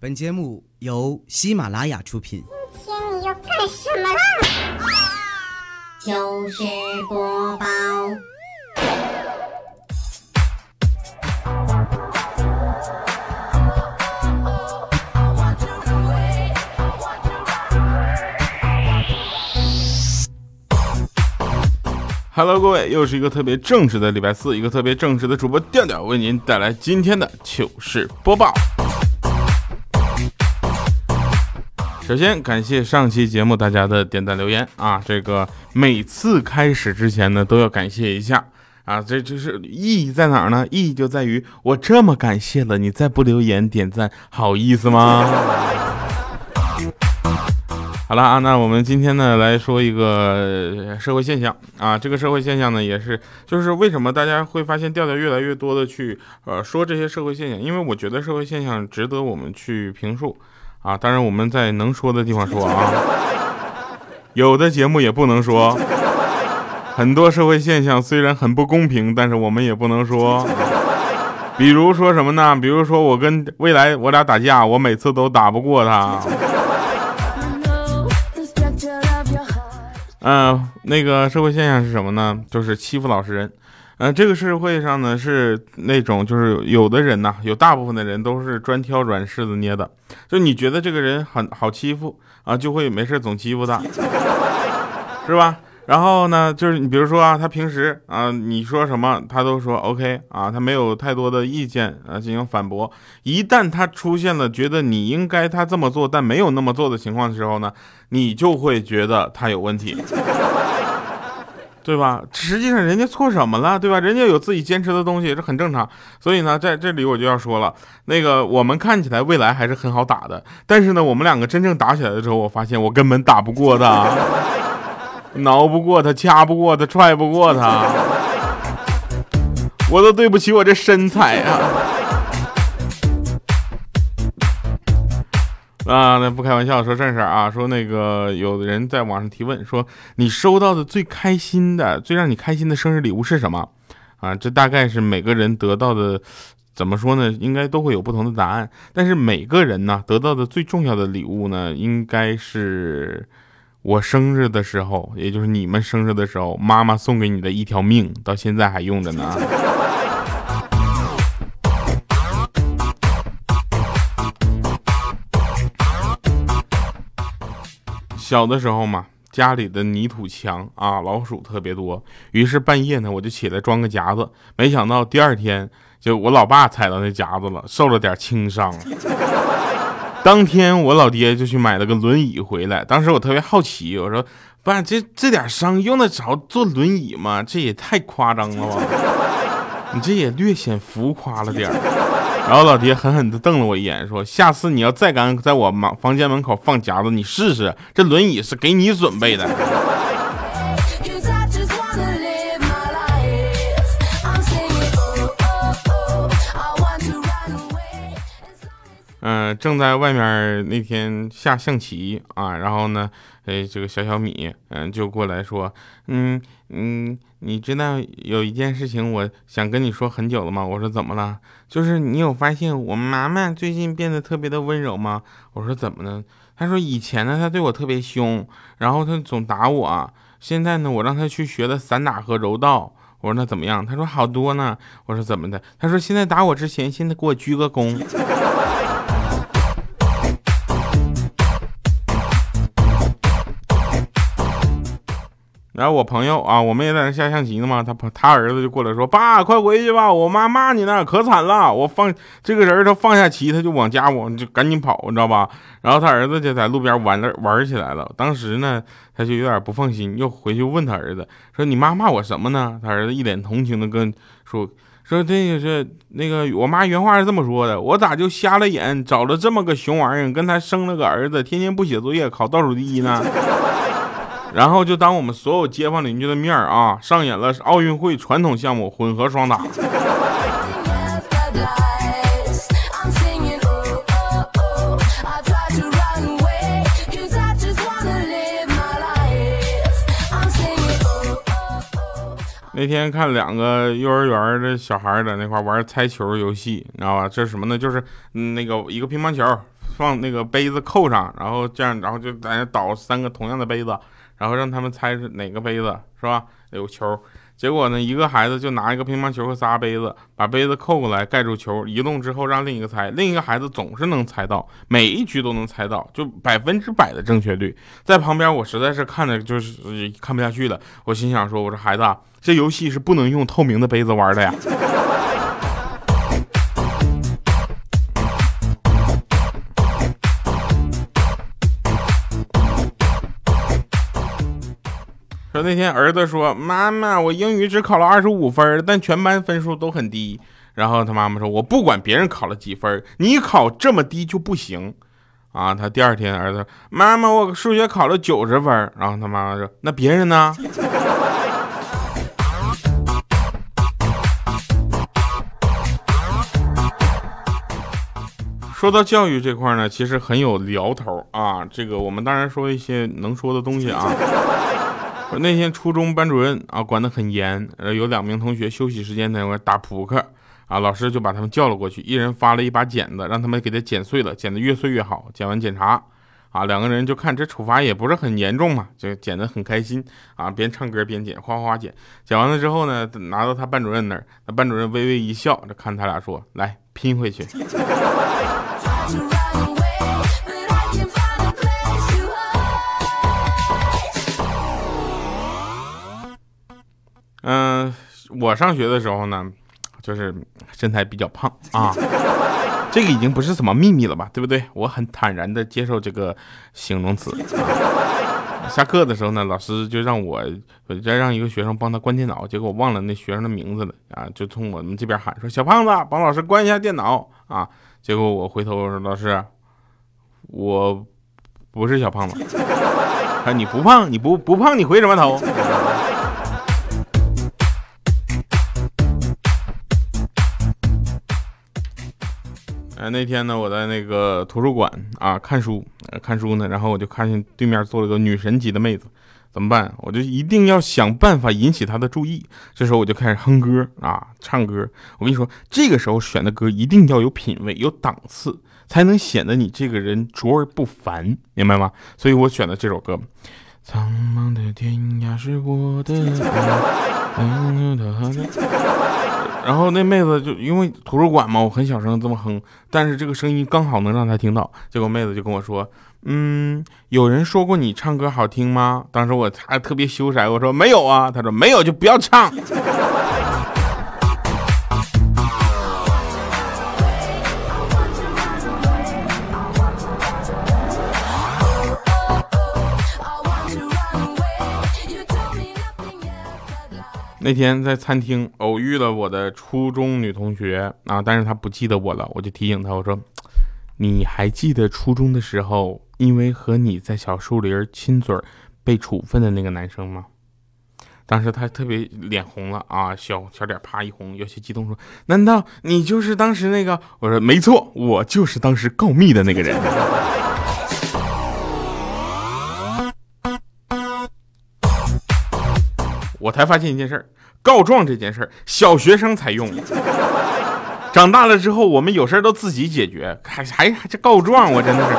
本节目由喜马拉雅出品。今天你要干什么啦？糗事播报。Hello，各位，又是一个特别正直的礼拜四，一个特别正直的主播调调为您带来今天的糗事播报。首先感谢上期节目大家的点赞留言啊，这个每次开始之前呢都要感谢一下啊，这就是意义在哪儿呢？意义就在于我这么感谢了，你再不留言点赞，好意思吗？好了啊，那我们今天呢来说一个社会现象啊，这个社会现象呢也是，就是为什么大家会发现调调越来越多的去呃说这些社会现象，因为我觉得社会现象值得我们去评述啊，当然我们在能说的地方说啊，有的节目也不能说，很多社会现象虽然很不公平，但是我们也不能说，比如说什么呢？比如说我跟未来我俩打架，我每次都打不过他。嗯，那个社会现象是什么呢？就是欺负老实人。嗯，这个社会上呢是那种，就是有的人呐，有大部分的人都是专挑软柿子捏的。就你觉得这个人很好欺负啊，就会没事总欺负他，是吧？然后呢，就是你比如说啊，他平时啊，你说什么他都说 OK 啊，他没有太多的意见啊进行反驳。一旦他出现了觉得你应该他这么做，但没有那么做的情况的时候呢，你就会觉得他有问题，对吧？实际上人家错什么了，对吧？人家有自己坚持的东西，这很正常。所以呢，在这里我就要说了，那个我们看起来未来还是很好打的，但是呢，我们两个真正打起来的时候，我发现我根本打不过他。挠不过他，掐不过他，踹不过他，我都对不起我这身材啊！啊，那不开玩笑，说正事啊。说那个有的人在网上提问说，你收到的最开心的、最让你开心的生日礼物是什么？啊，这大概是每个人得到的，怎么说呢？应该都会有不同的答案。但是每个人呢，得到的最重要的礼物呢，应该是。我生日的时候，也就是你们生日的时候，妈妈送给你的一条命，到现在还用着呢。小的时候嘛，家里的泥土墙啊，老鼠特别多，于是半夜呢，我就起来装个夹子，没想到第二天就我老爸踩到那夹子了，受了点轻伤。当天我老爹就去买了个轮椅回来，当时我特别好奇，我说：“爸，这这点伤用得着坐轮椅吗？这也太夸张了吧！你这也略显浮夸了点儿。”然后老爹狠狠地瞪了我一眼，说：“下次你要再敢在我房房间门口放夹子，你试试，这轮椅是给你准备的。”嗯，正在外面那天下象棋啊，然后呢，哎，这个小小米，嗯，就过来说，嗯嗯，你知道有一件事情我想跟你说很久了吗？我说怎么了？就是你有发现我妈妈最近变得特别的温柔吗？我说怎么呢？他说以前呢，他对我特别凶，然后他总打我，现在呢，我让他去学了散打和柔道。我说那怎么样？他说好多呢。我说怎么的？他说现在打我之前，现在给我鞠个躬。然后我朋友啊，我们也在那下象棋呢嘛，他他儿子就过来说：“爸，快回去吧，我妈骂你呢，可惨了。”我放这个人，他放下棋，他就往家往就赶紧跑，你知道吧？然后他儿子就在路边玩了玩起来了。当时呢，他就有点不放心，又回去问他儿子说：“你妈骂我什么呢？”他儿子一脸同情的跟说说：“这个是那个我妈原话是这么说的，我咋就瞎了眼，找了这么个熊玩意儿，跟他生了个儿子，天天不写作业，考倒数第一呢？”然后就当我们所有街坊邻居的面儿啊，上演了奥运会传统项目混合双打。那天看两个幼儿园的小孩在那块玩猜球游戏，你知道吧？这是什么呢？就是嗯那个一个乒乓球放那个杯子扣上，然后这样，然后就在那倒三个同样的杯子，然后让他们猜是哪个杯子是吧？有球。结果呢，一个孩子就拿一个乒乓球和仨杯子，把杯子扣过来盖住球，移动之后让另一个猜，另一个孩子总是能猜到，每一局都能猜到，就百分之百的正确率。在旁边我实在是看着就是看不下去了，我心想说，我说孩子，这游戏是不能用透明的杯子玩的呀。那天儿子说：“妈妈，我英语只考了二十五分，但全班分数都很低。”然后他妈妈说：“我不管别人考了几分，你考这么低就不行。”啊，他第二天儿子：“妈妈，我数学考了九十分。”然后他妈妈说：“那别人呢？” 说到教育这块呢，其实很有聊头啊。这个我们当然说一些能说的东西啊。那天初中班主任啊管得很严，呃，有两名同学休息时间在那块打扑克，啊，老师就把他们叫了过去，一人发了一把剪子，让他们给他剪碎了，剪得越碎越好。剪完检查，啊，两个人就看这处罚也不是很严重嘛，就剪得很开心啊，边唱歌边剪，哗哗剪。剪完了之后呢，拿到他班主任那儿，那班主任微微一笑，就看他俩说：“来拼回去。”我上学的时候呢，就是身材比较胖啊，这个已经不是什么秘密了吧，对不对？我很坦然的接受这个形容词。下课的时候呢，老师就让我再让一个学生帮他关电脑，结果我忘了那学生的名字了啊，就从我们这边喊说：“小胖子，帮老师关一下电脑啊！”结果我回头说：“老师，我不是小胖子。”他说：“你不胖，你不不胖，你回什么头？”呃，那天呢，我在那个图书馆啊看书，看书呢，然后我就看见对面坐了个女神级的妹子，怎么办？我就一定要想办法引起她的注意。这时候我就开始哼歌啊，唱歌。我跟你说，这个时候选的歌一定要有品位、有档次，才能显得你这个人卓而不凡，明白吗？所以我选的这首歌，《苍茫的天涯是我的爱》。然后那妹子就因为图书馆嘛，我很小声这么哼，但是这个声音刚好能让她听到。结果妹子就跟我说：“嗯，有人说过你唱歌好听吗？”当时我还特别羞涩，我说：“没有啊。”她说：“没有就不要唱。”那天在餐厅偶遇了我的初中女同学啊，但是她不记得我了，我就提醒她，我说：“你还记得初中的时候，因为和你在小树林亲嘴被处分的那个男生吗？”当时她特别脸红了啊，小小脸啪一红，有些激动说：“难道你就是当时那个？”我说：“没错，我就是当时告密的那个人。” 我才发现一件事告状这件事儿小学生才用，长大了之后我们有事儿都自己解决，还还还告状，我真的是。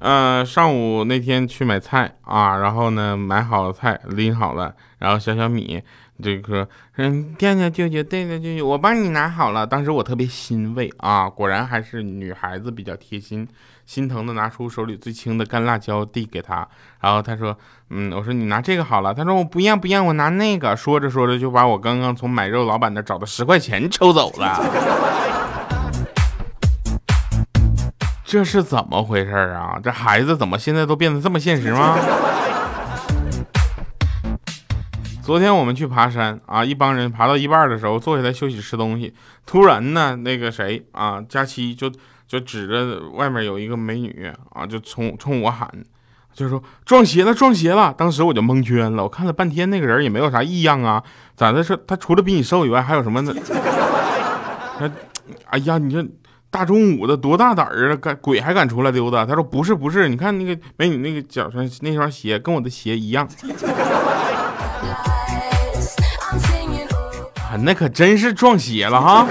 呃，上午那天去买菜啊，然后呢买好了菜拎好了，然后小小米这个嗯，调调舅舅，对对舅舅，我帮你拿好了。当时我特别欣慰啊，果然还是女孩子比较贴心。心疼的拿出手里最轻的干辣椒递给他，然后他说：“嗯，我说你拿这个好了。”他说：“我不要不要，我拿那个。”说着说着就把我刚刚从买肉老板那找的十块钱抽走了。这是怎么回事啊？这孩子怎么现在都变得这么现实吗？昨天我们去爬山啊，一帮人爬到一半的时候坐下来休息吃东西，突然呢，那个谁啊，佳期就。就指着外面有一个美女啊，就冲冲我喊，就说撞邪了，撞邪了。当时我就蒙圈了，我看了半天那个人也没有啥异样啊，咋的？说他除了比你瘦以外，还有什么呢？他，哎呀，你这大中午的多大胆儿啊，敢鬼还敢出来溜达？他说不是不是，你看那个美女那个脚上那双鞋跟我的鞋一样。啊那可真是撞邪了哈。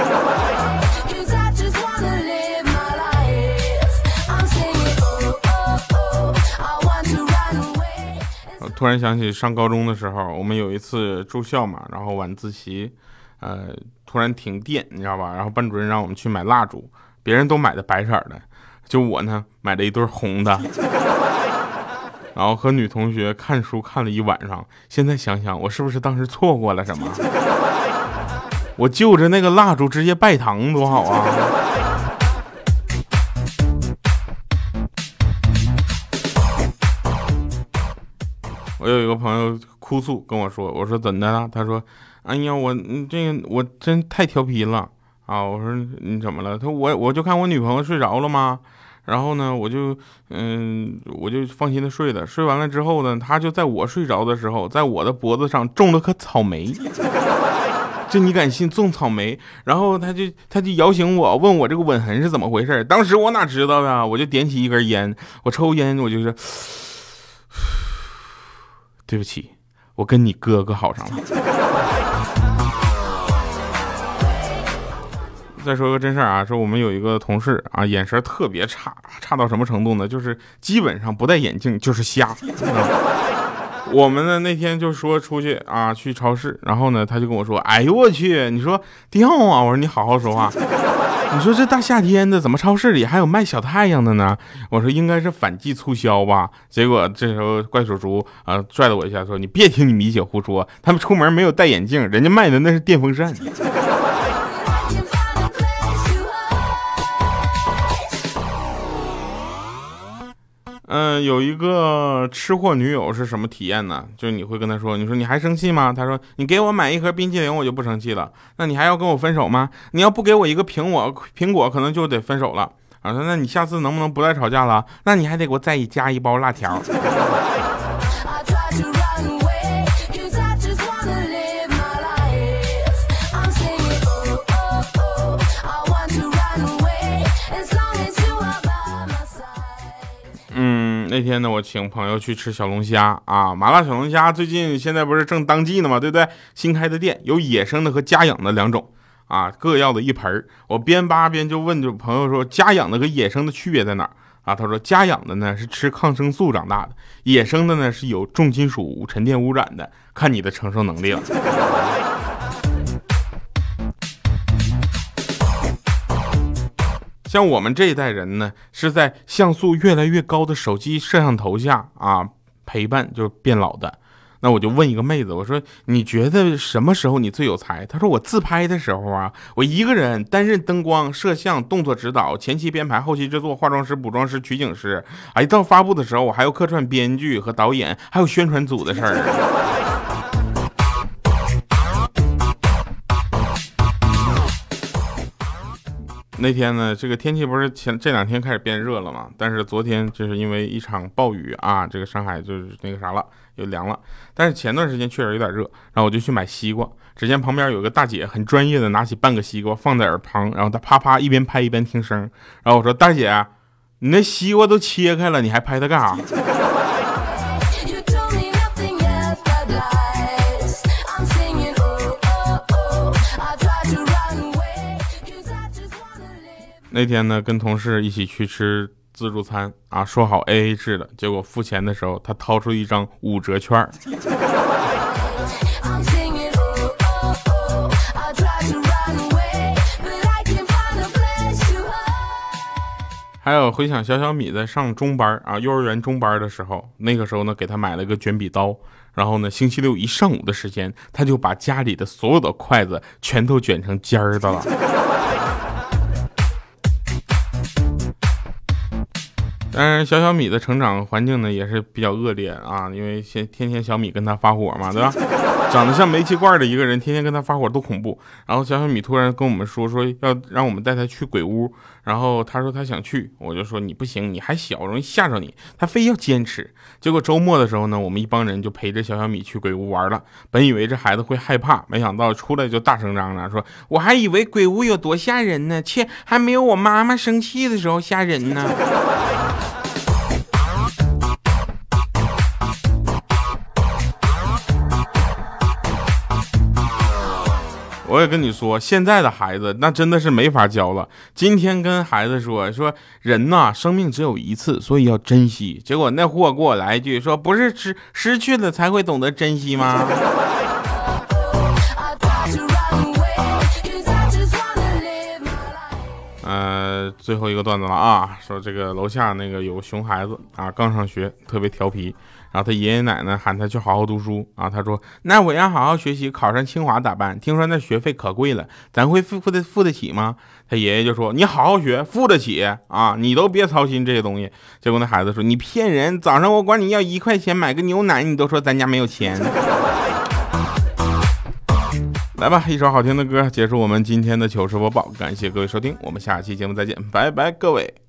突然想起上高中的时候，我们有一次住校嘛，然后晚自习，呃，突然停电，你知道吧？然后班主任让我们去买蜡烛，别人都买的白色的，就我呢买了一对红的，然后和女同学看书看了一晚上。现在想想，我是不是当时错过了什么？我就着那个蜡烛直接拜堂多好啊！我有一个朋友哭诉跟我说：“我说怎的了？”他说：“哎呀，我这个我真太调皮了啊！”我说：“你怎么了？”他说：“我我就看我女朋友睡着了吗？然后呢，我就嗯，我就放心的睡了。睡完了之后呢，他就在我睡着的时候，在我的脖子上种了颗草莓。这你敢信？种草莓？然后他就他就摇醒我，问我这个吻痕是怎么回事。当时我哪知道呀？我就点起一根烟，我抽烟，我就是。”对不起，我跟你哥哥好上了。再说个真事儿啊，说我们有一个同事啊，眼神特别差，差到什么程度呢？就是基本上不戴眼镜就是瞎。我们呢那天就说出去啊去超市，然后呢他就跟我说：“哎呦我去，你说掉啊！”我说：“你好好说话。”你说这大夏天的，怎么超市里还有卖小太阳的呢？我说应该是反季促销吧。结果这时候怪叔叔啊拽了我一下，说：“你别听你米姐胡说，他们出门没有戴眼镜，人家卖的那是电风扇。”嗯，有一个吃货女友是什么体验呢？就是你会跟她说，你说你还生气吗？她说你给我买一盒冰淇淋，我就不生气了。那你还要跟我分手吗？你要不给我一个苹果，苹果可能就得分手了。啊，说那你下次能不能不再吵架了？那你还得给我再加一包辣条。那天呢，我请朋友去吃小龙虾啊，麻辣小龙虾最近现在不是正当季呢吗？对不对？新开的店有野生的和家养的两种啊，各要的一盆我边扒边就问就朋友说，家养的和野生的区别在哪儿啊？他说家养的呢是吃抗生素长大的，野生的呢是有重金属沉淀污染的，看你的承受能力了。像我们这一代人呢，是在像素越来越高的手机摄像头下啊陪伴就变老的。那我就问一个妹子，我说你觉得什么时候你最有才？她说我自拍的时候啊，我一个人担任灯光、摄像、动作指导、前期编排、后期制作、化妆师、补妆师、取景师。哎，到发布的时候，我还要客串编剧和导演，还有宣传组的事儿。那天呢，这个天气不是前这两天开始变热了嘛？但是昨天就是因为一场暴雨啊，这个上海就是那个啥了，又凉了。但是前段时间确实有点热，然后我就去买西瓜。只见旁边有个大姐很专业的拿起半个西瓜放在耳旁，然后她啪啪一边拍一边听声。然后我说：“大姐，你那西瓜都切开了，你还拍它干啥？”那天呢，跟同事一起去吃自助餐啊，说好 A A 制的，结果付钱的时候，他掏出一张五折券儿。还有回想小小米在上中班啊，幼儿园中班的时候，那个时候呢，给他买了个卷笔刀，然后呢，星期六一上午的时间，他就把家里的所有的筷子全都卷成尖儿的了。但是小小米的成长环境呢也是比较恶劣啊，因为天天天小米跟他发火嘛，对吧？长得像煤气罐的一个人，天天跟他发火多恐怖。然后小小米突然跟我们说说要让我们带他去鬼屋，然后他说他想去，我就说你不行，你还小，容易吓着你。他非要坚持。结果周末的时候呢，我们一帮人就陪着小小米去鬼屋玩了。本以为这孩子会害怕，没想到出来就大声嚷嚷说：“我还以为鬼屋有多吓人呢，切，还没有我妈妈生气的时候吓人呢。”跟你说，现在的孩子那真的是没法教了。今天跟孩子说说人呐，生命只有一次，所以要珍惜。结果那货给我来一句说，不是失失去了才会懂得珍惜吗？呃，最后一个段子了啊，说这个楼下那个有熊孩子啊，刚上学，特别调皮，然后他爷爷奶奶喊他去好好读书啊，他说那我要好好学习，考上清华咋办？听说那学费可贵了，咱会付付得付得起吗？他爷爷就说你好好学，付得起啊，你都别操心这些东西。结果那孩子说你骗人，早上我管你要一块钱买个牛奶，你都说咱家没有钱。来吧，一首好听的歌结束我们今天的糗事播报，感谢各位收听，我们下期节目再见，拜拜，各位。